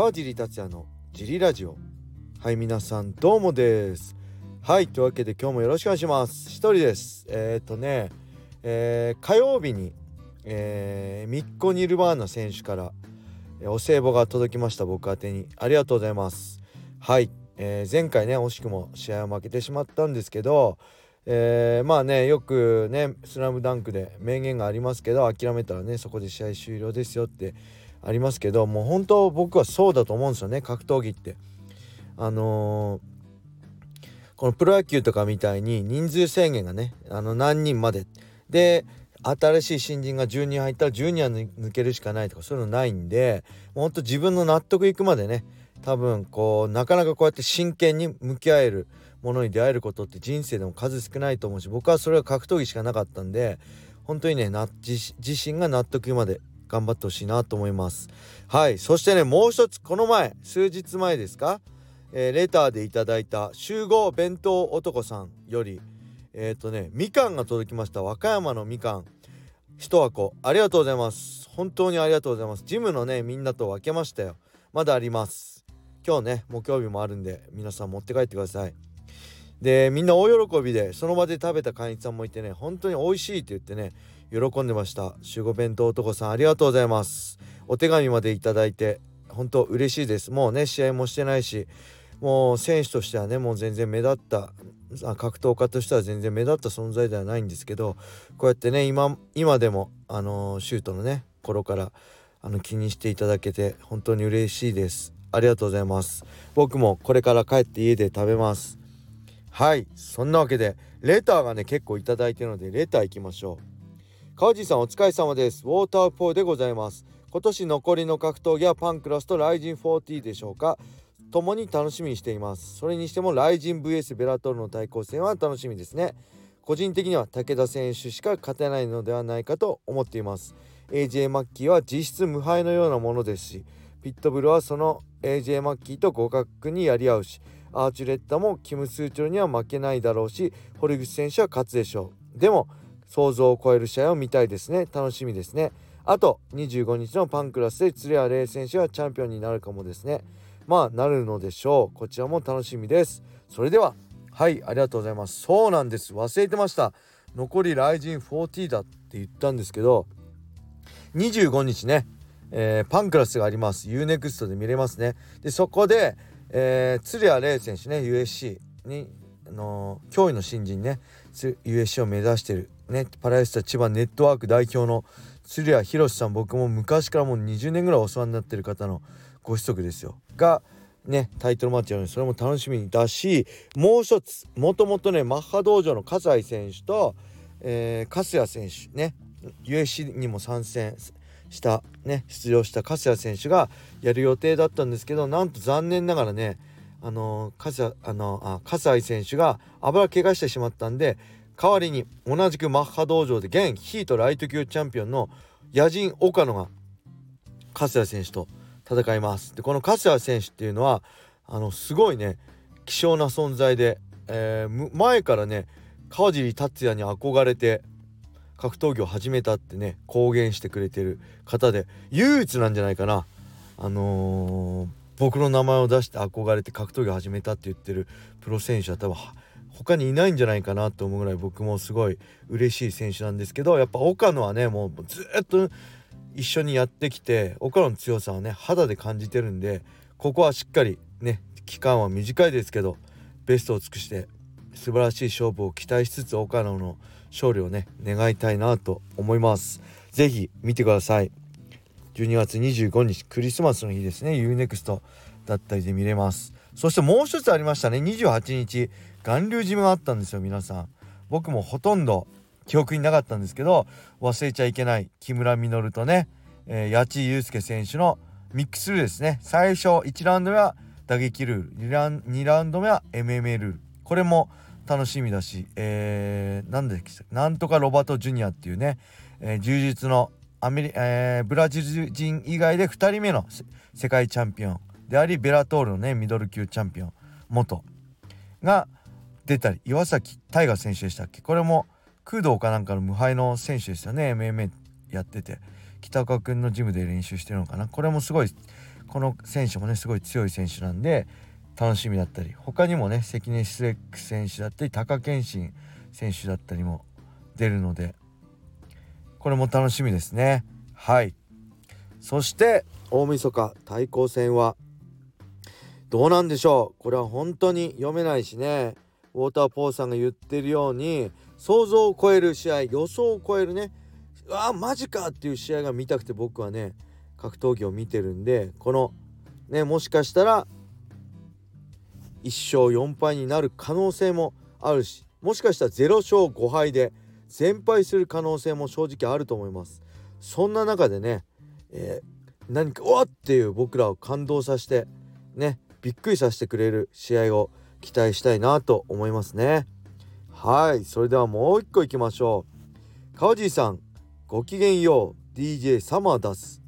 川尻達也のジリラジオ。はい皆さんどうもです。はいというわけで今日もよろしくお願いします。一人です。えー、っとね、えー、火曜日に、えー、ミッコ・ニルバーナ選手からお歳暮が届きました。僕宛てに。ありがとうございます。はい、えー、前回ね惜しくも試合を負けてしまったんですけどえー、まあねよくね「スラムダンクで名言がありますけど諦めたらねそこで試合終了ですよってありますけどもう本当僕はそうだと思うんですよね格闘技って。あのー、このプロ野球とかみたいに人数制限がねあの何人までで新しい新人が10人入ったら10人は抜けるしかないとかそういうのないんでほんと自分の納得いくまでね多分こうなかなかこうやって真剣に向き合えるものに出会えることって人生でも数少ないと思うし僕はそれは格闘技しかなかったんで本当にね自身が納得まで頑張ってほしいなと思います。はい。そしてねもう一つこの前数日前ですか、えー、レターでいただいた集合弁当男さんよりえっ、ー、とねみかんが届きました。和歌山のみかん。一箱。ありがとうございます。本当にありがとうございます。ジムのねみんなと分けましたよ。まだあります。今日ね木曜日もあるんで皆さん持って帰ってください。でみんな大喜びでその場で食べた会員さんもいてね本当に美味しいって言ってね喜んでました。守護弁当男さんありがとうございます。お手紙までいただいて本当嬉しいです。もうね試合もしてないしもう選手としてはねもう全然目立った格闘家としては全然目立った存在ではないんですけどこうやってね今今でもあのシュートのね頃からあの気にしていただけて本当に嬉しいです。ありがとうございます。僕もこれから帰って家で食べます。はい。そんなわけでレターがね結構頂いてるのでレター行きましょう。川地さんお疲れ様です。ウォーターポーでございます。今年残りの格闘技はパンクラスとライジン40でしょうか。共に楽しみにしています。それにしてもライジン VS ベラトルの対抗戦は楽しみですね。個人的には武田選手しか勝てないのではないかと思っています。AJ マッキーは実質無敗のようなものですしピットブルはその AJ マッキーと互角にやり合うしアーチュレッタもキム・スーチョルには負けないだろうし堀口選手は勝つでしょう。でも想像を超える試合を見たいですね。楽しみですね。あと25日のパンクラスで鶴谷玲選手はチャンピオンになるかもですね。まあなるのでしょう。こちらも楽しみです。それでははいありがとうございます。そうなんです。忘れてました。残りライジン40だって言ったんですけど25日ね、えー、パンクラスがあります。UNEXT で見れますね。でそこでえー、鶴谷玲選手ね USC に、あのー、驚異の新人ね USC を目指してるねパラエスタ千葉ネットワーク代表の鶴谷博さん僕も昔からもう20年ぐらいお世話になってる方のご子息ですよ。がねタイトルマッチやるのでそれも楽しみだしもう一つもともとねマッハ道場の葛西選手と、えー、粕谷選手ね USC にも参戦したね出場した粕谷選手がやる予定だったんですけどなんと残念ながらねあの粕あの葛西選手が油怪我してしまったんで代わりに同じくマッハ道場で現ヒートライト級チャンピオンの野人岡野が粕谷選手と戦います。でこの粕谷選手っていうのはあのすごいね希少な存在で、えー、前からね川尻達也に憧れて格闘技を始めたってね公言してくれてる方で唯一なんじゃないかなあのー、僕の名前を出して憧れて格闘技を始めたって言ってるプロ選手は多分他にいないんじゃないかなと思うぐらい僕もすごい嬉しい選手なんですけどやっぱ岡野はねもうずっと一緒にやってきて岡野の強さはね肌で感じてるんでここはしっかりね期間は短いですけどベストを尽くして素晴らしい勝負を期待しつつ岡野の勝利をね願いたいなと思います。是非見てください。12月25日クリスマスの日ですね。UNEXT だったりで見れます。そしてもう一つありましたね。28日巌流島あったんですよ皆さん。僕もほとんど記憶になかったんですけど忘れちゃいけない木村稔とね、えー、八千祐介選手のミックスルールですね。最初1ラウンド目は打撃ルール2ラウンド目は MMA ルール。これも楽しみだし、えー、なんでなんとかロバート・ジュニアっていうね、えー、柔術のアメリ、えー、ブラジル人以外で2人目の世界チャンピオンでありベラトールのねミドル級チャンピオン元が出たり岩崎大河選手でしたっけ？これも空洞かなんかの無敗の選手ですよね。MMA やってて。北岡君のジムで練習してるのかな？これもすごいこの選手もねすごい強い選手なんで楽しみだったり他にもね関根シレック選手だったり貴健信選手だったりも出るのでこれも楽しみですね。はい。そして大晦日対抗戦はどうなんでしょう？これは本当に読めないしね。ウォーターポーさんが言ってるように想像を超える試合予想を超えるねああマジかっていう試合が見たくて僕はね格闘技を見てるんでこのねもしかしたら1勝4敗になる可能性もあるしもしかしたら0勝5敗で全敗する可能性も正直あると思います。そんな中でね、えー、何かうわっていう僕らを感動させてねびっくりさせてくれる試合を期待したいなと思いますね。はいそれではもう一個いきましょう。川尻さんごきげんよう DJ サマーダス。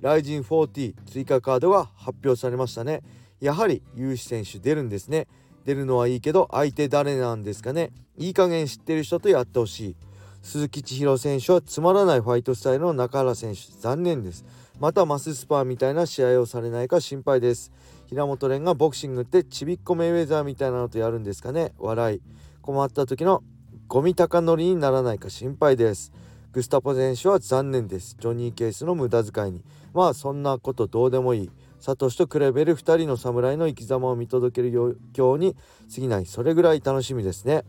ライジン40追加カードが発表されましたね。やはり有志選手出るんですね。出るのはいいけど相手誰なんですかね。いい加減知ってる人とやってほしい。鈴木千尋選手はつまらないファイトスタイルの中原選手。残念です。またマススパーみたいな試合をされないか心配です。平本蓮がボクシングってちびっこメイウェザーみたいなのとやるんですかね。笑い。困った時のゴミ高乗りにならないか心配です。グスタポ選手は残念です。ジョニーケースの無駄遣いに。まあそんなことどうでもいい。サトシと比べる2人の侍の生き様を見届ける余興に過ぎない。それぐらい楽しみですね。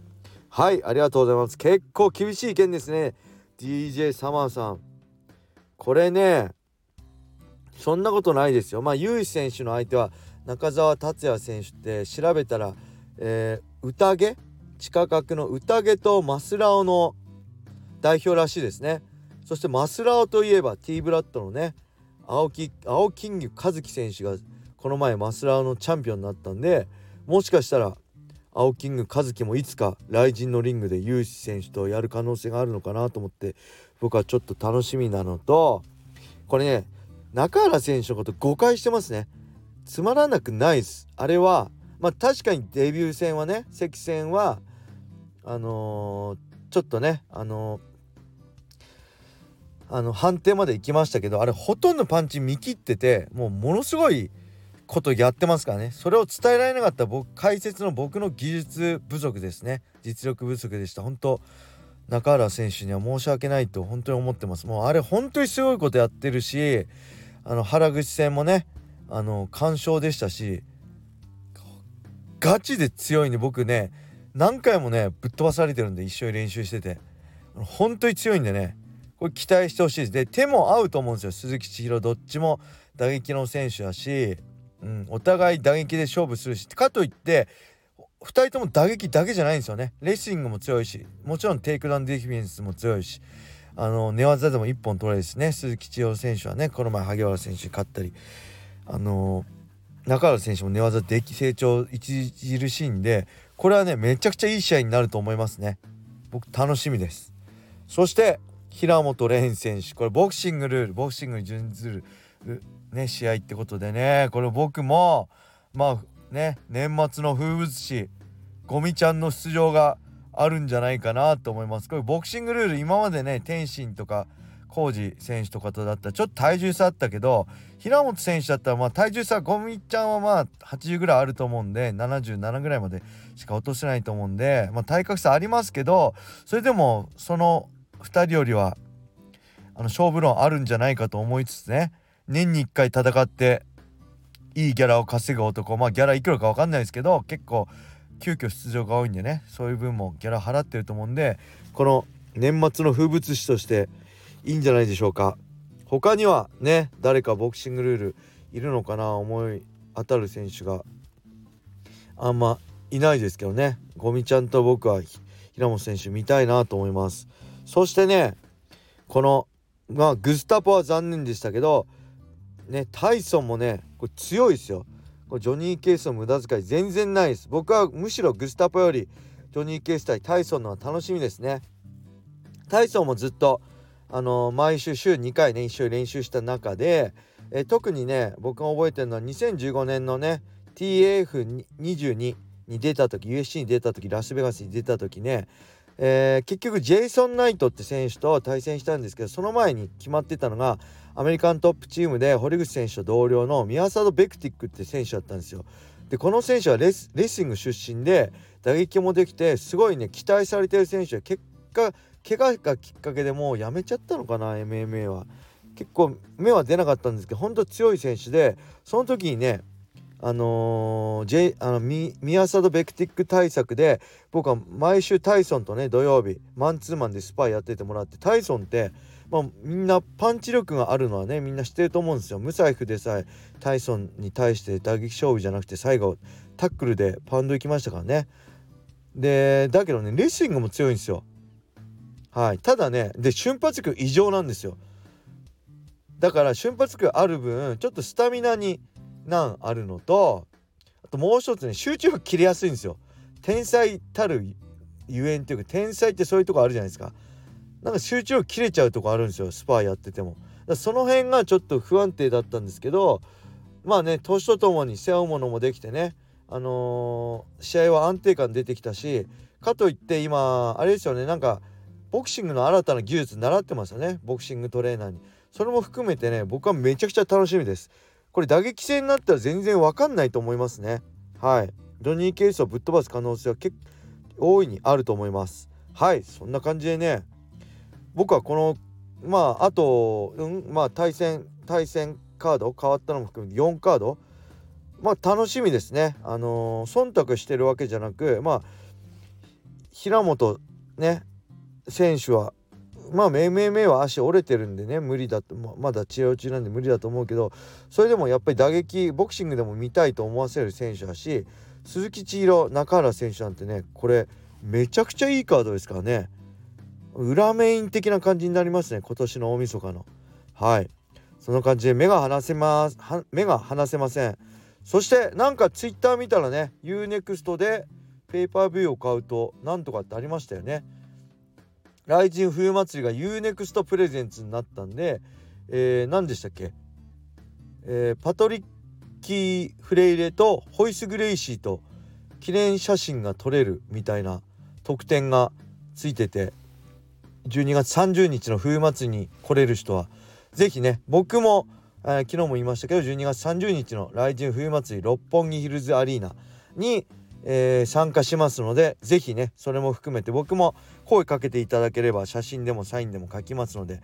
はいありがとうございます。結構厳しい意見ですね。DJ サマーさん。これねそんなことないですよ。まあユー選手の相手は中澤達也選手って調べたら、えー、宴？地下格の宴とマスラオの代表らしいですね。そしてマスラオといえば T ブラッドのね青木青金魚和樹選手がこの前マスラーのチャンピオンになったんでもしかしたら青キング和樹もいつか雷神のリングでユーシ選手とやる可能性があるのかなと思って僕はちょっと楽しみなのとこれね中原選手のこと誤解してますね。つまらなくないです。あれはまあ確かにデビュー戦はね関戦はあのー、ちょっとねあのーあの判定まで行きましたけどあれほとんどパンチ見切っててもうものすごいことやってますからね。それを伝えられなかった僕解説の僕の技術不足ですね。実力不足でした。本当中原選手には申し訳ないと本当に思ってます。もうあれ本当にすごいことやってるしあの原口戦もねあの完勝でしたしガチで強いんで僕ね何回もねぶっ飛ばされてるんで一緒に練習してて。本当に強いんでねこれ期待してほしいです。で手も合うと思うんですよ。鈴木千尋どっちも打撃の選手だし、うん、お互い打撃で勝負するしかといって2人とも打撃だけじゃないんですよね。レスリングも強いしもちろんテイクダウンディフェンスも強いしあの寝技でも1本取れるしね。鈴木千裕選手はねこの前萩原選手に勝ったり。あの中原選手も寝技で成長著しいんでこれはねめちゃくちゃいい試合になると思いますね。僕楽しみです。そして平本蓮選手。これボクシングルールボクシングに準ずる、ね、試合ってことでね。これ僕もまあね年末の風物詩ゴミちゃんの出場があるんじゃないかなと思います。これボクシングルール今までね天心とか浩二選手とかとだったらちょっと体重差あったけど平本選手だったらまあ体重差ゴミちゃんはまあ80ぐらいあると思うんで77ぐらいまでしか落とせないと思うんで、まあ、体格差ありますけどそれでもその2人よりはあの勝負論あるんじゃないかと思いつつね年に1回戦っていいギャラを稼ぐ男まあギャラいくらか分かんないですけど結構急遽出場が多いんでねそういう分もギャラ払ってると思うんでこの年末の風物詩としていいんじゃないでしょうか。他にはね誰かボクシングルールいるのかな？思い当たる選手が。あんまいないですけどね。ゴミちゃんと僕は平本選手見たいなと思います。そしてねこのまあグスタポは残念でしたけどねタイソンもねこれ強いですよ。これジョニー・ケースの無駄遣い全然ないです。僕はむしろグスタポよりジョニー・ケース対タイソンのは楽しみですね。タイソンもずっとあの毎週週2回ね一緒に練習した中でえ特にね僕が覚えてるのは2015年のね TAF22 に出た時 USC に出た時ラスベガスに出た時ねえー、結局ジェイソン・ナイトって選手と対戦したんですけどその前に決まってたのがアメリカントップチームで堀口選手と同僚のミアサド・ベクティックって選手だったんですよ。でこの選手はレスレスリング出身で打撃もできてすごいね期待されてる選手で結果怪我がきっかけでもうやめちゃったのかな MMA は。結構目は出なかったんですけど本当強い選手でその時にねあのー、J、あのミミアサド・ベクティック対策で僕は毎週タイソンとね土曜日マンツーマンでスパイやっててもらってタイソンって、まあ、みんなパンチ力があるのはねみんな知ってると思うんですよ。無財布でさえタイソンに対して打撃勝負じゃなくて最後タックルでパウンド行きましたからね。でだけどねレスリングも強いんですよ。はい。ただねで瞬発力異常なんですよ。だから瞬発力ある分ちょっとスタミナに難あるのとあともう一つね集中力切れやすいんですよ。天才たるゆえんっていうか天才ってそういうとこあるじゃないですか。なんか集中力切れちゃうとこあるんですよスパーやってても。その辺がちょっと不安定だったんですけどまあね年とともに背負うものもできてねあのー、試合は安定感出てきたしかといって今あれですよねなんかボクシングの新たな技術習ってますよね。ボクシングトレーナーに。それも含めてね僕はめちゃくちゃ楽しみです。これ打撃戦になったら全然わかんないと思いますね。はい。ジョニー・ケースをぶっ飛ばす可能性は結構大いにあると思います。はい。そんな感じでね僕はこのまああと、うん、まあ対戦対戦カード変わったのも含めて4カード。まあ楽しみですね。あのー、忖度してるわけじゃなくまあ平本ね選手はまあ MMA は足折れてるんでね無理だとまだ治療中なんで無理だと思うけどそれでもやっぱり打撃ボクシングでも見たいと思わせる選手だし鈴木千尋中原選手なんてねこれめちゃくちゃいいカードですからね。裏メイン的な感じになりますね今年の大晦日の。はい。その感じで目が離せます目が離せません。そしてなんかツイッター見たらね UNEXT でペーパービューを買うとなんとかってありましたよね。雷神冬祭りが UNEXT プレゼンツになったんで、えー、何でしたっけ、えー、パトリッキー・フレイレとホイス・グレイシーと記念写真が撮れるみたいな特典がついてて12月30日の冬祭りに来れる人は是非ね僕も、えー、昨日も言いましたけど12月30日の雷神冬祭り六本木ヒルズアリーナに、えー、参加しますので是非ねそれも含めて僕も声かけていただければ写真でもサインでも書きますので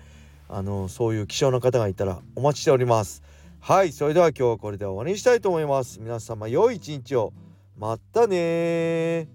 あのそういう希少な方がいたらお待ちしております。はいそれでは今日はこれで終わりにしたいと思います。皆様良い一日を。またね